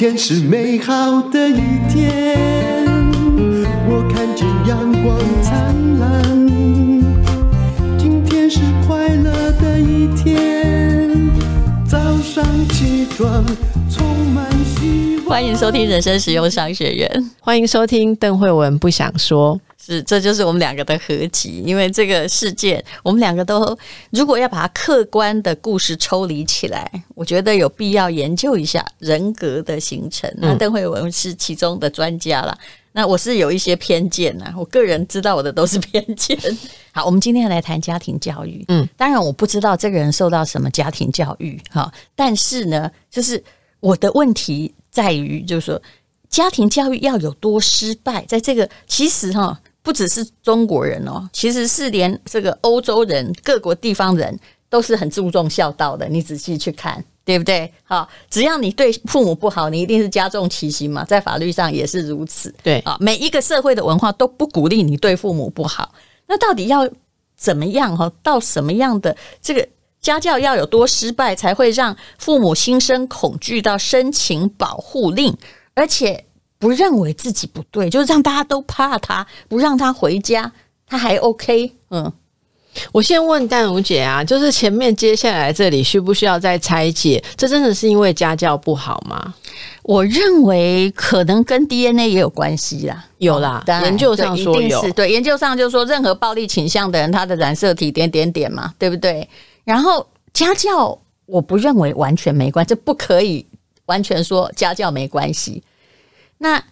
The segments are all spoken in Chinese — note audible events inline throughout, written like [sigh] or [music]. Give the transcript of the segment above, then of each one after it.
天是美好的一天，我看见阳光灿烂。今天是快乐的一天，早上起床充满希望。欢迎收听人生实用商学院，欢迎收听邓慧文不想说。是，这就是我们两个的合集。因为这个事件，我们两个都如果要把它客观的故事抽离起来，我觉得有必要研究一下人格的形成。那邓惠文是其中的专家啦。那我是有一些偏见呐，我个人知道我的都是 [laughs] 偏见。好，我们今天来谈家庭教育。嗯，当然我不知道这个人受到什么家庭教育哈，但是呢，就是我的问题在于，就是说家庭教育要有多失败，在这个其实哈。不只是中国人哦，其实是连这个欧洲人、各国地方人都是很注重孝道的。你仔细去看，对不对？好，只要你对父母不好，你一定是加重其刑嘛，在法律上也是如此。对啊，每一个社会的文化都不鼓励你对父母不好。那到底要怎么样？哈，到什么样的这个家教要有多失败，才会让父母心生恐惧到申请保护令，而且？不认为自己不对，就是让大家都怕他，不让他回家，他还 OK。嗯，我先问淡如姐啊，就是前面接下来这里需不需要再拆解？这真的是因为家教不好吗？我认为可能跟 DNA 也有关系啦。有啦，哦、研究上说有，对，对，研究上就是说，任何暴力倾向的人，他的染色体点点点嘛，对不对？然后家教，我不认为完全没关系，这不可以完全说家教没关系。那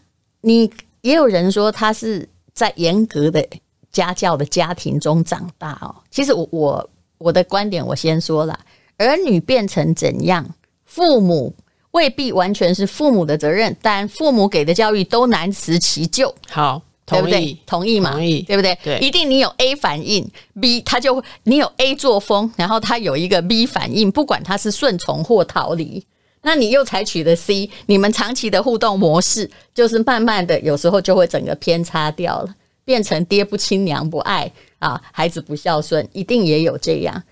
你也有人说他是在严格的家教的家庭中长大哦。其实我我我的观点我先说了，儿女变成怎样，父母未必完全是父母的责任，但父母给的教育都难辞其咎。好，同意，对不对？同意嘛？同意，对不对？对，一定你有 A 反应，B 他就你有 A 作风，然后他有一个 B 反应，不管他是顺从或逃离。那你又采取了 C，你们长期的互动模式就是慢慢的，有时候就会整个偏差掉了，变成爹不亲娘不爱啊，孩子不孝顺，一定也有这样。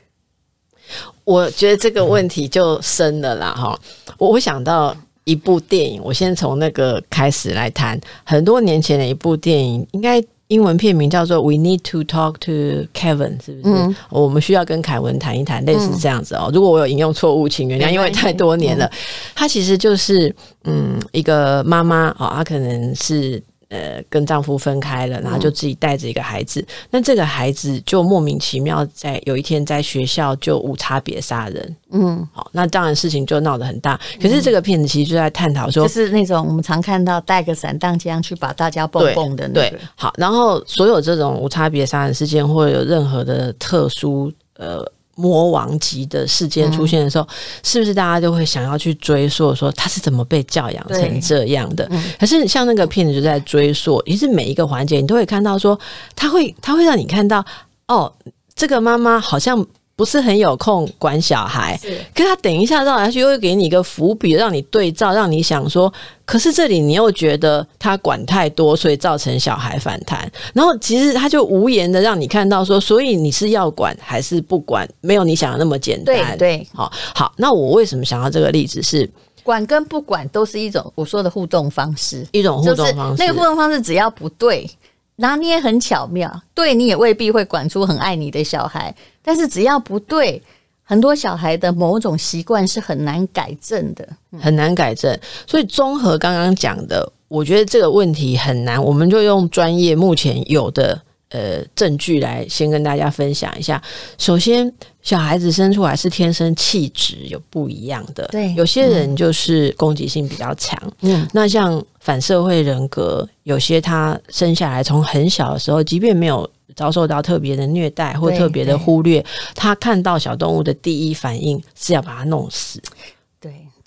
我觉得这个问题就深了啦，哈！我会想到一部电影，我先从那个开始来谈，很多年前的一部电影，应该。英文片名叫做《We Need to Talk to Kevin》，是不是？嗯、我们需要跟凯文谈一谈，类似这样子哦。嗯、如果我有引用错误，请原谅，因为太多年了。他、嗯、其实就是嗯，一个妈妈哦，她可能是。呃，跟丈夫分开了，然后就自己带着一个孩子。嗯、那这个孩子就莫名其妙在有一天在学校就无差别杀人。嗯，好，那当然事情就闹得很大。可是这个片子其实就在探讨说，就是那种我们常看到带个散弹枪去把大家蹦蹦的那个。对，好，然后所有这种无差别杀人事件或者有任何的特殊呃。魔王级的事件出现的时候，嗯、是不是大家就会想要去追溯说他是怎么被教养成这样的？嗯、可是像那个片子就在追溯，其实每一个环节你都会看到说，他会他会让你看到哦，这个妈妈好像。不是很有空管小孩，是可是他等一下绕下去又会给你一个伏笔，让你对照，让你想说，可是这里你又觉得他管太多，所以造成小孩反弹。然后其实他就无言的让你看到说，所以你是要管还是不管？没有你想的那么简单。对对，好，好，那我为什么想到这个例子是管跟不管都是一种我说的互动方式，一种互动方式。那个互动方式只要不对。拿捏很巧妙，对你也未必会管出很爱你的小孩，但是只要不对，很多小孩的某种习惯是很难改正的，很难改正。所以综合刚刚讲的，我觉得这个问题很难，我们就用专业目前有的。呃，证据来先跟大家分享一下。首先，小孩子生出来是天生气质有不一样的，对，有些人就是攻击性比较强。嗯，那像反社会人格，有些他生下来从很小的时候，即便没有遭受到特别的虐待或特别的忽略，他看到小动物的第一反应是要把它弄死。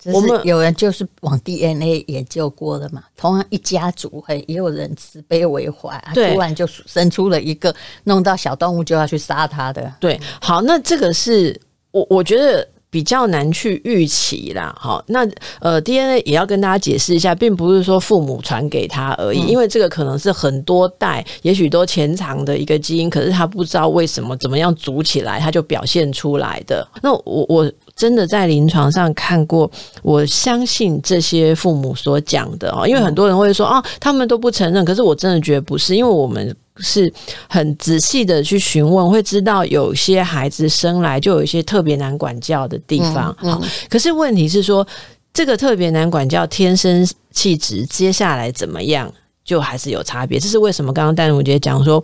我们有人就是往 DNA 研究过的嘛，同样一家族，嘿，也有人慈悲为怀，对突然就生出了一个弄到小动物就要去杀它的。对，好，那这个是我我觉得比较难去预期啦。好，那呃 DNA 也要跟大家解释一下，并不是说父母传给他而已，嗯、因为这个可能是很多代，也许都潜藏的一个基因，可是他不知道为什么怎么样组起来，他就表现出来的。那我我。真的在临床上看过，我相信这些父母所讲的哦，因为很多人会说啊，他们都不承认，可是我真的觉得不是，因为我们是很仔细的去询问，会知道有些孩子生来就有一些特别难管教的地方。好、可是问题是说，这个特别难管教，天生气质，接下来怎么样，就还是有差别。这是为什么？刚刚淡如姐讲说。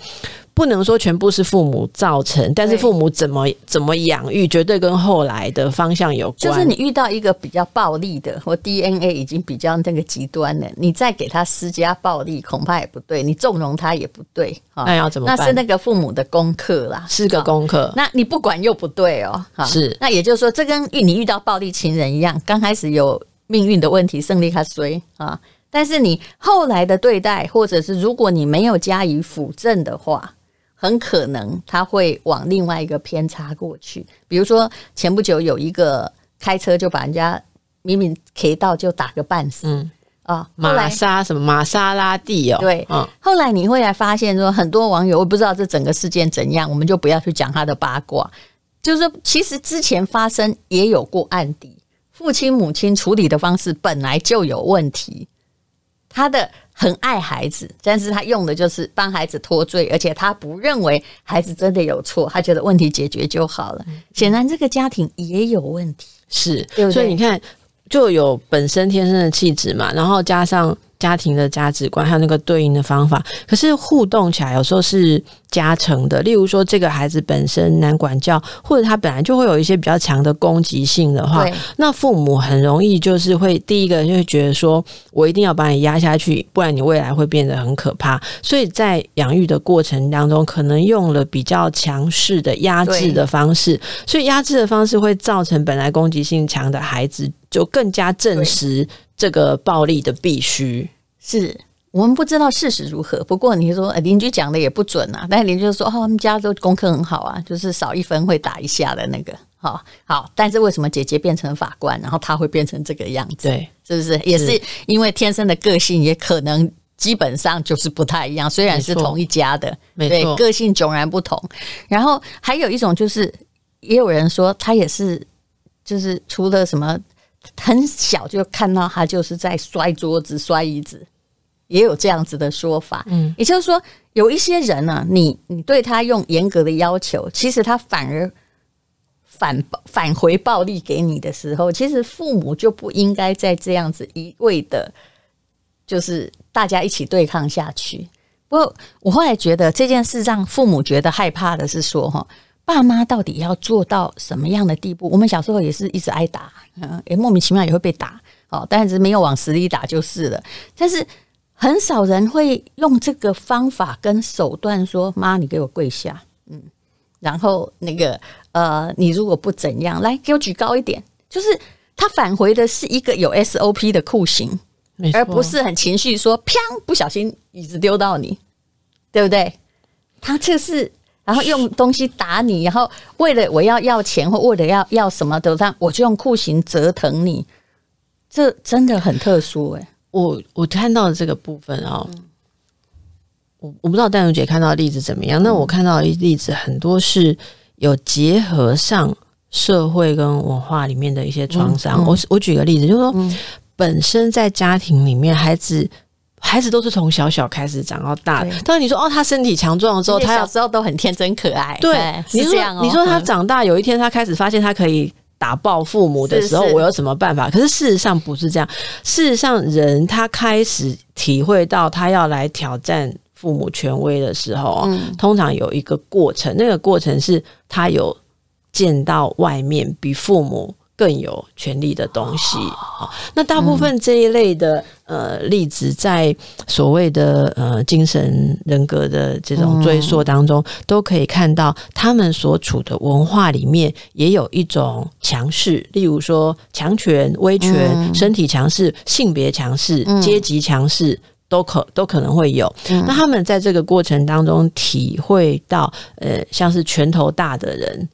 不能说全部是父母造成，但是父母怎么怎么养育，绝对跟后来的方向有关。就是你遇到一个比较暴力的，或 DNA 已经比较那个极端了，你再给他施加暴力，恐怕也不对；你纵容他也不对。那要怎么办？那是那个父母的功课啦，是个功课。那你不管又不对哦。是。那也就是说，这跟你遇到暴力情人一样，刚开始有命运的问题，胜利他衰啊。但是你后来的对待，或者是如果你没有加以辅正的话。很可能他会往另外一个偏差过去，比如说前不久有一个开车就把人家明明 K 到就打个半死，嗯。啊，玛莎什么玛莎拉蒂哦，对，嗯，后来你会来发现说很多网友我不知道这整个事件怎样，我们就不要去讲他的八卦，就是说其实之前发生也有过案底，父亲母亲处理的方式本来就有问题，他的。很爱孩子，但是他用的就是帮孩子脱罪，而且他不认为孩子真的有错，他觉得问题解决就好了。显然，这个家庭也有问题，是，对对？所以你看，就有本身天生的气质嘛，然后加上。家庭的价值观，还有那个对应的方法，可是互动起来有时候是加成的。例如说，这个孩子本身难管教，或者他本来就会有一些比较强的攻击性的话，那父母很容易就是会第一个就会觉得说，我一定要把你压下去，不然你未来会变得很可怕。所以在养育的过程当中，可能用了比较强势的压制的方式，所以压制的方式会造成本来攻击性强的孩子就更加证实。这个暴力的必须是我们不知道事实如何。不过你说邻居讲的也不准啊，但是邻居说哦，他们家都功课很好啊，就是少一分会打一下的那个，好好。但是为什么姐姐变成法官，然后他会变成这个样子？对，是不是？也是因为天生的个性，也可能基本上就是不太一样。虽然是同一家的，对，个性迥然不同。然后还有一种就是，也有人说他也是，就是除了什么。很小就看到他就是在摔桌子、摔椅子，也有这样子的说法。嗯，也就是说，有一些人呢、啊，你你对他用严格的要求，其实他反而反返回暴力给你的时候，其实父母就不应该再这样子一味的，就是大家一起对抗下去。不过我后来觉得这件事让父母觉得害怕的是说，哈。爸妈到底要做到什么样的地步？我们小时候也是一直挨打，嗯，也莫名其妙也会被打，哦，但是没有往死里打就是了。但是很少人会用这个方法跟手段说：“妈，你给我跪下。”嗯，然后那个呃，你如果不怎样，来给我举高一点，就是他返回的是一个有 SOP 的酷刑，而不是很情绪说“砰”，不小心椅子丢到你，对不对？他这是。然后用东西打你，然后为了我要要钱或为了要要什么的，我就用酷刑折腾你，这真的很特殊哎、欸。我我看到的这个部分哦，嗯、我我不知道淡如姐看到的例子怎么样。那、嗯、我看到的例子很多是有结合上社会跟文化里面的一些创伤。嗯嗯、我我举个例子，就是说、嗯、本身在家庭里面孩子。孩子都是从小小开始长到大的。当然你说哦，他身体强壮的时候，他小时候都很天真可爱。对，你说你说他长大有一天他开始发现他可以打爆父母的时候，我有什么办法？可是事实上不是这样。事实上，人他开始体会到他要来挑战父母权威的时候，通常有一个过程。那个过程是他有见到外面比父母。更有权力的东西，好，那大部分这一类的、嗯、呃例子，在所谓的呃精神人格的这种追溯当中，嗯、都可以看到他们所处的文化里面也有一种强势，例如说强权、威权、嗯、身体强势、性别强势、阶级强势，都可都可能会有。嗯、那他们在这个过程当中体会到，呃，像是拳头大的人。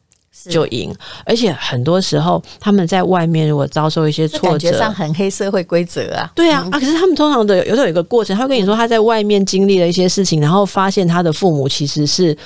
就赢，而且很多时候他们在外面如果遭受一些挫折，上很黑社会规则啊。对啊，啊，可是他们通常的有时候有一个过程，他会跟你说他在外面经历了一些事情，然后发现他的父母其实是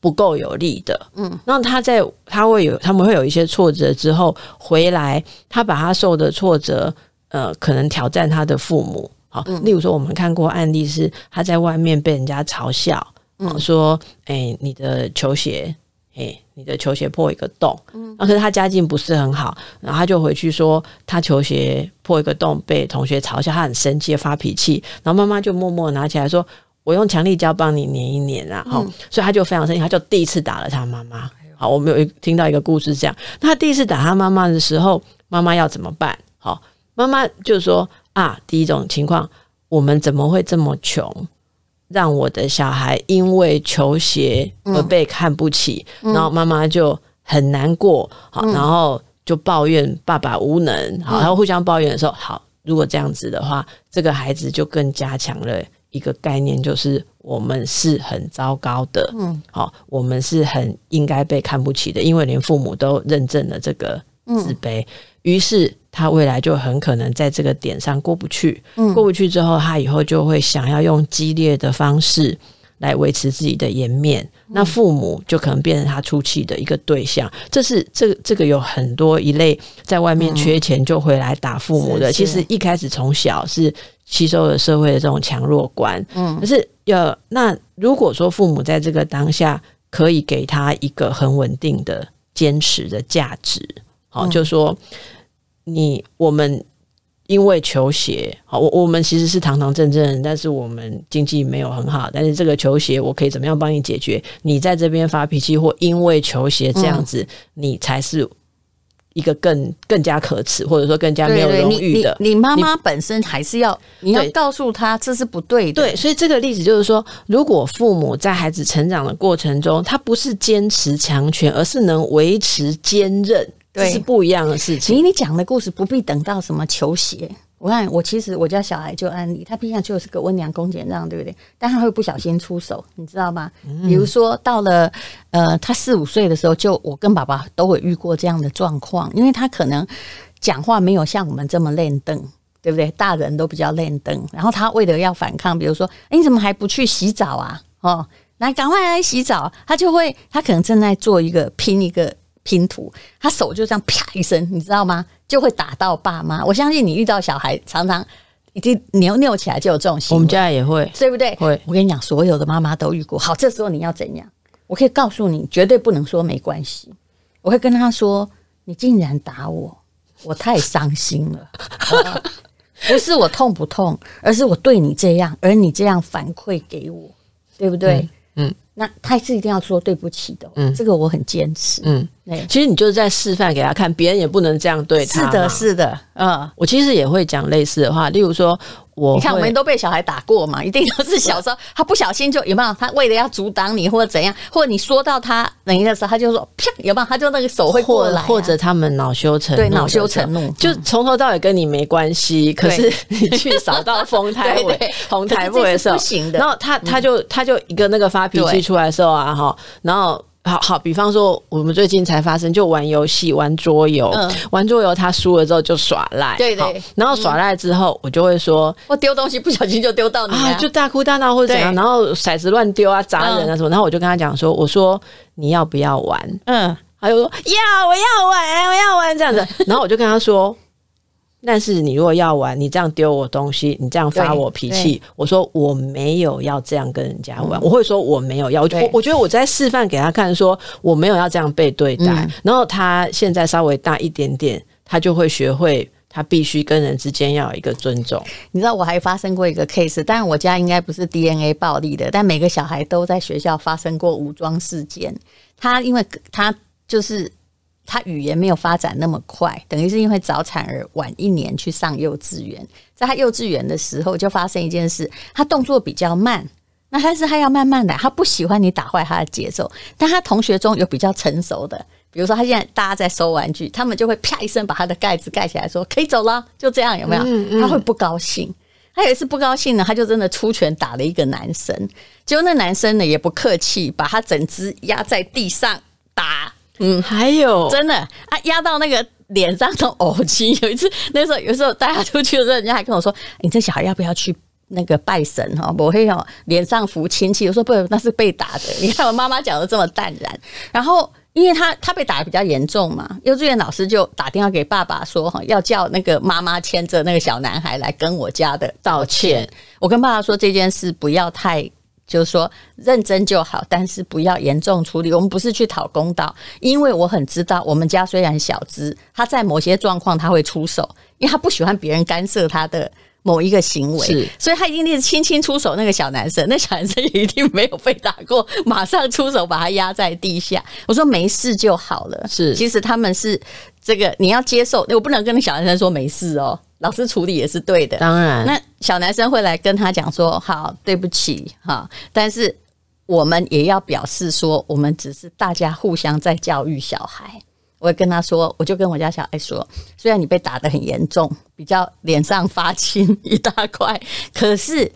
不够有力的，嗯，那他在他会有他们会有一些挫折之后回来，他把他受的挫折，呃，可能挑战他的父母，好，例如说我们看过案例是他在外面被人家嘲笑，嗯，说，哎、欸，你的球鞋。哎，你的球鞋破一个洞，嗯，可是他家境不是很好，然后他就回去说他球鞋破一个洞被同学嘲笑，他很生气发脾气，然后妈妈就默默拿起来说：“我用强力胶帮你粘一粘啊。”好，所以他就非常生气，他就第一次打了他妈妈。好，我们有听到一个故事这样，那他第一次打他妈妈的时候，妈妈要怎么办？好，妈妈就说啊，第一种情况，我们怎么会这么穷？让我的小孩因为球鞋而被看不起，嗯、然后妈妈就很难过，好，然后就抱怨爸爸无能，好，然后互相抱怨的时候，好，如果这样子的话，这个孩子就更加强了一个概念，就是我们是很糟糕的，嗯，好，我们是很应该被看不起的，因为连父母都认证了这个自卑，于是。他未来就很可能在这个点上过不去，嗯，过不去之后，他以后就会想要用激烈的方式来维持自己的颜面，嗯，那父母就可能变成他出气的一个对象。这是这个这个有很多一类在外面缺钱就回来打父母的，嗯，其实一开始从小是吸收了社会的这种强弱观，嗯，可是要那如果说父母在这个当下可以给他一个很稳定的坚持的价值，好，嗯，就说。你我们因为球鞋，好，我我们其实是堂堂正正，但是我们经济没有很好。但是这个球鞋，我可以怎么样帮你解决？你在这边发脾气，或因为球鞋这样子，嗯、你才是一个更更加可耻，或者说更加没有荣誉的。你妈妈本身还是要，你要告诉他这是不对的。对，所以这个例子就是说，如果父母在孩子成长的过程中，他不是坚持强权，而是能维持坚韧。这是不一样的事情。其实你讲的故事不必等到什么球鞋。我看我其实我家小孩就安利，他平常就是个温良恭俭让，对不对？但他会不小心出手，你知道吗？嗯、比如说到了呃，他四五岁的时候，就我跟爸爸都会遇过这样的状况，因为他可能讲话没有像我们这么练邓，对不对？大人都比较练邓，然后他为了要反抗，比如说，哎，你怎么还不去洗澡啊？哦，来，赶快来洗澡。他就会，他可能正在做一个拼一个。拼图，他手就这样啪一声，你知道吗？就会打到爸妈。我相信你遇到小孩，常常已经扭扭起来就有这种行为。我们家也会，对不对？会。我跟你讲，所有的妈妈都遇过。好，这时候你要怎样？我可以告诉你，绝对不能说没关系。我会跟他说：“你竟然打我，我太伤心了。啊 [laughs] ”不是我痛不痛，而是我对你这样，而你这样反馈给我，对不对？嗯。嗯那他是一定要说对不起的，嗯，这个我很坚持，嗯，对，其实你就是在示范给他看，别人也不能这样对他，是的，是的，嗯，我其实也会讲类似的话，例如说。我你看，我们都被小孩打过嘛，[laughs] 一定都是小时候他不小心就有没有？他为了要阻挡你或者怎样，或者你说到他那个时候，他就说啪，有没有？他就那个手会过来，啊，或者他们恼羞成怒，对，恼羞成怒，就从头到尾跟你没关系。可是你去扫到风台尾，[laughs] 红台位的时候，不行的。然后他他就他就一个那个发脾气出来的时候啊哈，然后。好好，比方说我们最近才发生，就玩游戏，玩桌游，嗯、玩桌游，他输了之后就耍赖，对对，然后耍赖之后，我就会说，嗯、我丢东西不小心就丢到你、啊啊，就大哭大闹或者怎样，然后骰子乱丢啊，砸人啊什么，嗯、然后我就跟他讲说，我说你要不要玩？嗯，他就说要，我要玩，我要玩这样子，[laughs] 然后我就跟他说。但是你如果要玩，你这样丢我东西，你这样发我脾气，我说我没有要这样跟人家玩，嗯、我会说我没有要，我我觉得我在示范给他看，说我没有要这样被对待。嗯、然后他现在稍微大一点点，他就会学会，他必须跟人之间要有一个尊重。你知道我还发生过一个 case，但我家应该不是 DNA 暴力的，但每个小孩都在学校发生过武装事件。他因为他就是。他语言没有发展那么快，等于是因为早产儿晚一年去上幼稚园，在他幼稚园的时候就发生一件事，他动作比较慢，那但是他要慢慢来，他不喜欢你打坏他的节奏。但他同学中有比较成熟的，比如说他现在大家在收玩具，他们就会啪一声把他的盖子盖起来，说可以走了，就这样有没有？嗯嗯，他会不高兴。他有一次不高兴呢，他就真的出拳打了一个男生，结果那男生呢也不客气，把他整只压在地上打。嗯，还有真的啊，压到那个脸上都呕青。有一次，那时候有时候带他出去的时候，人家还跟我说：“你这小孩要不要去那个拜神哈，我会有脸上浮亲戚。我说不，那是被打的。你看我妈妈讲的这么淡然。然后，因为他他被打的比较严重嘛，幼稚园老师就打电话给爸爸说哈，要叫那个妈妈牵着那个小男孩来跟我家的道歉。我跟爸爸说这件事不要太，就是说认真就好，但是不要严重处理。我们不是去讨公道，因为我很知道我们家虽然小资，他在某些状况他会出手，因为他不喜欢别人干涉他的。某一个行为，是所以他一定是轻轻出手。那个小男生，那小男生也一定没有被打过，马上出手把他压在地下。我说没事就好了。是，其实他们是这个，你要接受。我不能跟那小男生说没事哦，老师处理也是对的。当然，那小男生会来跟他讲说：“好，对不起，哈。”但是我们也要表示说，我们只是大家互相在教育小孩。我会跟他说，我就跟我家小孩说，虽然你被打得很严重，比较脸上发青一大块，可是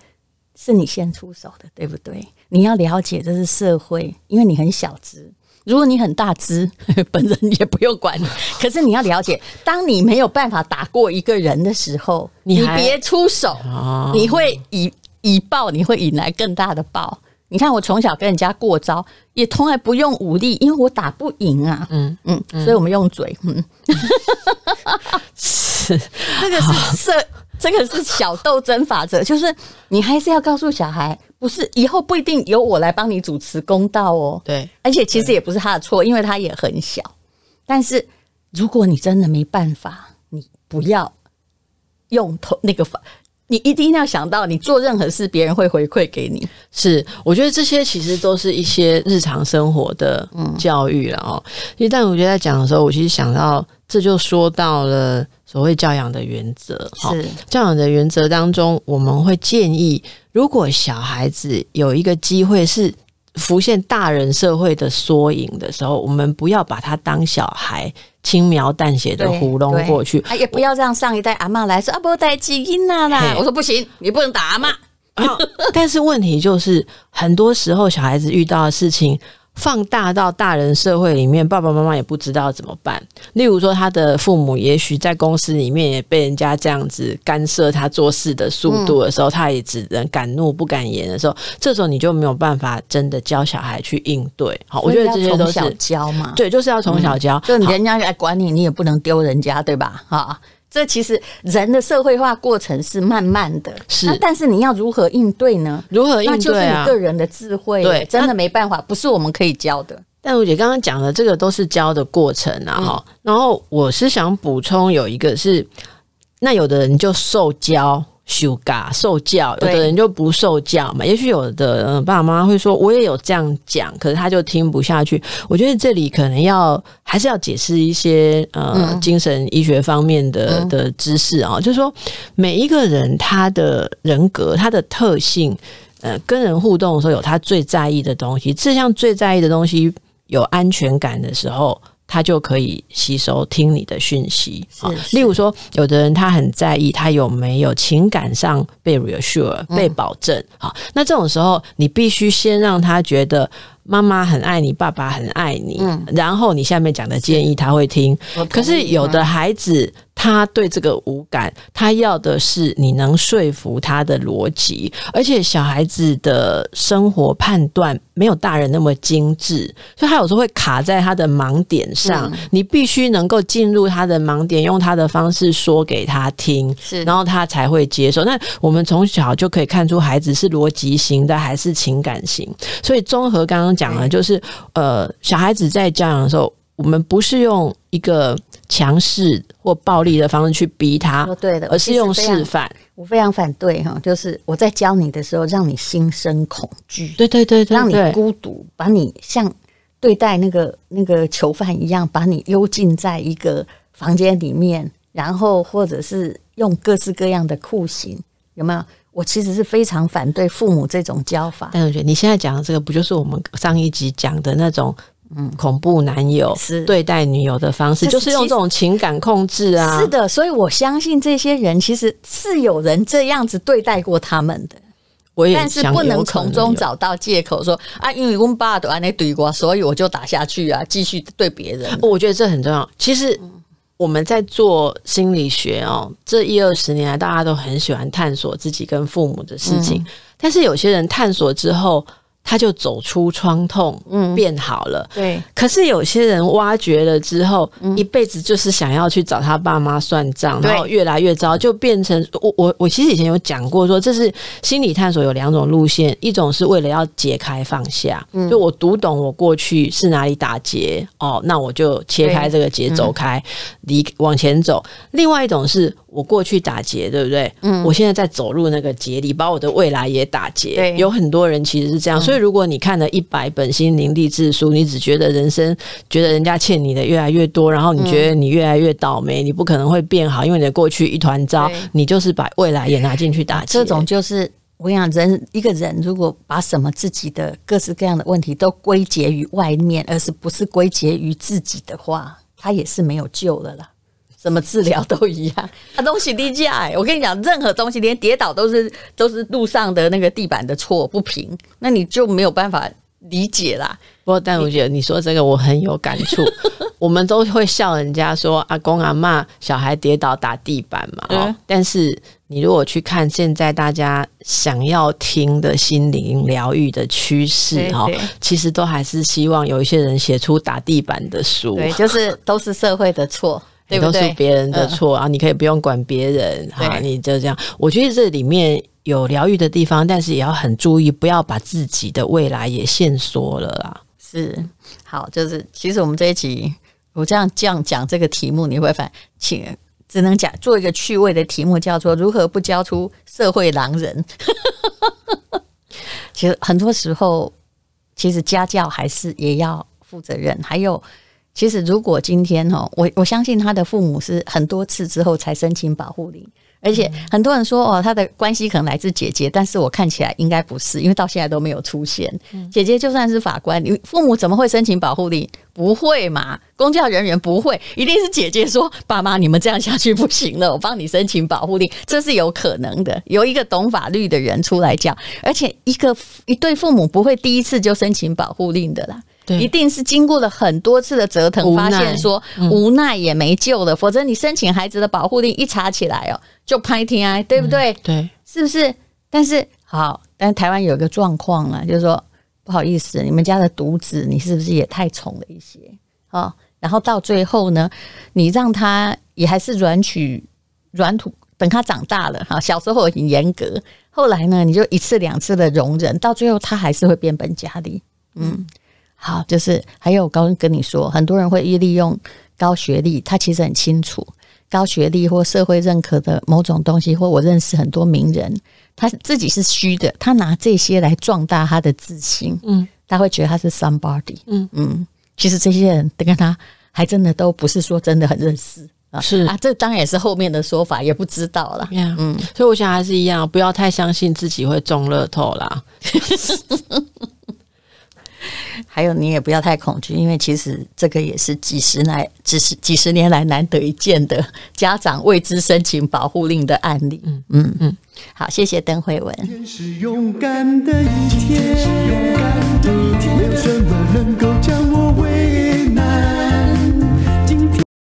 是你先出手的，对不对？你要了解这是社会，因为你很小只，如果你很大只，[laughs] 本人也不用管你。[laughs] 可是你要了解，当你没有办法打过一个人的时候，你别出手，你会以以暴，你会引来更大的暴。你看，我从小跟人家过招，也从来不用武力，因为我打不赢啊。嗯嗯，所以我们用嘴。嗯，是 [laughs] 这个是社，这个是小斗争法则，就是你还是要告诉小孩，不是以后不一定由我来帮你主持公道哦。对，而且其实也不是他的错，因为他也很小。但是如果你真的没办法，你不要用头那个法。你一定要想到，你做任何事，别人会回馈给你。是，我觉得这些其实都是一些日常生活的教育了哦。因为但我觉得在讲的时候，我其实想到，这就说到了所谓教养的原则。是教养的原则当中，我们会建议，如果小孩子有一个机会是。浮现大人社会的缩影的时候，我们不要把他当小孩，轻描淡写的糊弄过去。也不要让上一代阿嬷来说啊，不带基因啦 [laughs] 啦。我说不行，你不能打阿妈。但是问题就是，很多时候小孩子遇到的事情。放大到大人社会里面，爸爸妈妈也不知道怎么办。例如说，他的父母也许在公司里面也被人家这样子干涉他做事的速度的时候，嗯、他也只能敢怒不敢言的时候，这时候你就没有办法真的教小孩去应对。好，我觉得这些都是从小教嘛，对，就是要从小教。嗯、就人家来管你，你也不能丢人家，对吧？哈。这其实人的社会化过程是慢慢的，是，但是你要如何应对呢？如何应对啊？那就是你个人的智慧，对，真的没办法，不是我们可以教的。但我姐刚刚讲的这个都是教的过程啊，哈、嗯。然后我是想补充有一个是，那有的人就受教。受教，有的人就不受教嘛。也许有的嗯爸爸妈妈会说，我也有这样讲，可是他就听不下去。我觉得这里可能要还是要解释一些呃、嗯、精神医学方面的的知识啊，嗯、就是说每一个人他的人格、他的特性，呃，跟人互动的时候有他最在意的东西。这项最在意的东西有安全感的时候。他就可以吸收听你的讯息。啊，例如说，有的人他很在意他有没有情感上被 reassure 被保证。啊，那这种时候你必须先让他觉得。妈妈很爱你，爸爸很爱你，嗯，然后你下面讲的建议他会听。可是有的孩子他对这个无感，他要的是你能说服他的逻辑，而且小孩子的生活判断没有大人那么精致，所以他有时候会卡在他的盲点上。嗯，你必须能够进入他的盲点，用他的方式说给他听，是，然后他才会接受。那我们从小就可以看出孩子是逻辑型的还是情感型，所以综合刚刚。讲了，就是呃，小孩子在教养的时候，我们不是用一个强势或暴力的方式去逼他，对的，而是用示范。我非常反对哈，就是我在教你的时候，让你心生恐惧，对对对，让你孤独，把你像对待那个那个囚犯一样，把你幽禁在一个房间里面，然后或者是用各式各样的酷刑，有没有？我其实是非常反对父母这种教法，但我觉得你现在讲的这个，不就是我们上一集讲的那种，嗯，恐怖男友是对待女友的方式，就是用这种情感控制啊。是的，所以我相信这些人其实是有人这样子对待过他们的。我也但是不能从中找到借口说啊，因为我们爸都按那对过，所以我就打下去啊，继续对别人。我觉得这很重要。其实。我们在做心理学哦，这一二十年来，大家都很喜欢探索自己跟父母的事情，嗯、但是有些人探索之后。他就走出创痛，嗯，变好了。对，可是有些人挖掘了之后，嗯、一辈子就是想要去找他爸妈算账，然后越来越糟，就变成我我我其实以前有讲过说，这是心理探索有两种路线，一种是为了要解开放下，嗯、就我读懂我过去是哪里打结哦，那我就切开这个结走开，离、嗯、往前走。另外一种是。我过去打结，对不对？嗯，我现在在走入那个结里，把我的未来也打结。对，有很多人其实是这样。嗯、所以，如果你看了一百本心灵励志书，你只觉得人生觉得人家欠你的越来越多，然后你觉得你越来越倒霉，嗯、你不可能会变好，因为你的过去一团糟。你就是把未来也拿进去打结。这种就是我跟你讲，人一个人如果把什么自己的各式各样的问题都归结于外面，而是不是归结于自己的话，他也是没有救了啦。什么治疗都一样，它 [laughs] 东西低价哎！我跟你讲，任何东西连跌倒都是都是路上的那个地板的错不平，那你就没有办法理解啦。不过，但我觉得你说这个我很有感触。[laughs] 我们都会笑人家说阿公阿妈小孩跌倒打地板嘛，哦。但是你如果去看现在大家想要听的心灵疗愈的趋势哈，其实都还是希望有一些人写出打地板的书，对，就是都是社会的错。都是别人的错、呃、啊！你可以不用管别人哈对，你就这样。我觉得这里面有疗愈的地方，但是也要很注意，不要把自己的未来也限缩了啦。是，好，就是其实我们这一集我这样这样讲这个题目，你会发现，请只能讲做一个趣味的题目，叫做“如何不教出社会狼人”。[laughs] 其实很多时候，其实家教还是也要负责任，还有。其实，如果今天哈，我我相信他的父母是很多次之后才申请保护令，而且很多人说哦，他的关系可能来自姐姐，但是我看起来应该不是，因为到现在都没有出现。姐姐就算是法官，你父母怎么会申请保护令？不会嘛？公教人员不会，一定是姐姐说：“爸妈，你们这样下去不行了，我帮你申请保护令。”这是有可能的，有一个懂法律的人出来讲，而且一个一对父母不会第一次就申请保护令的啦。对一定是经过了很多次的折腾，发现说无奈也没救了，嗯、否则你申请孩子的保护令一查起来哦，就拍天啊，对不对？嗯、对，是不是？但是好，但是台湾有一个状况啊，就是说不好意思，你们家的独子，你是不是也太宠了一些？哦，然后到最后呢，你让他也还是软取软土，等他长大了哈，小时候很严格，后来呢，你就一次两次的容忍，到最后他还是会变本加厉，嗯。好，就是还有我刚刚跟你说，很多人会利用高学历，他其实很清楚高学历或社会认可的某种东西，或我认识很多名人，他自己是虚的，他拿这些来壮大他的自信，嗯，他会觉得他是 somebody，嗯。嗯，其实这些人跟他还真的都不是说真的很认识啊，是。啊，这当然也是后面的说法，也不知道了，Yeah. 嗯，所以我想还是一样，不要太相信自己会中乐透啦。[laughs] [laughs] 还有，你也不要太恐惧，因为其实这个也是几十来、几十几十年来难得一见的家长为之申请保护令的案例。嗯嗯嗯，好，谢谢邓慧文。今天是勇敢的一天，没有什么能够将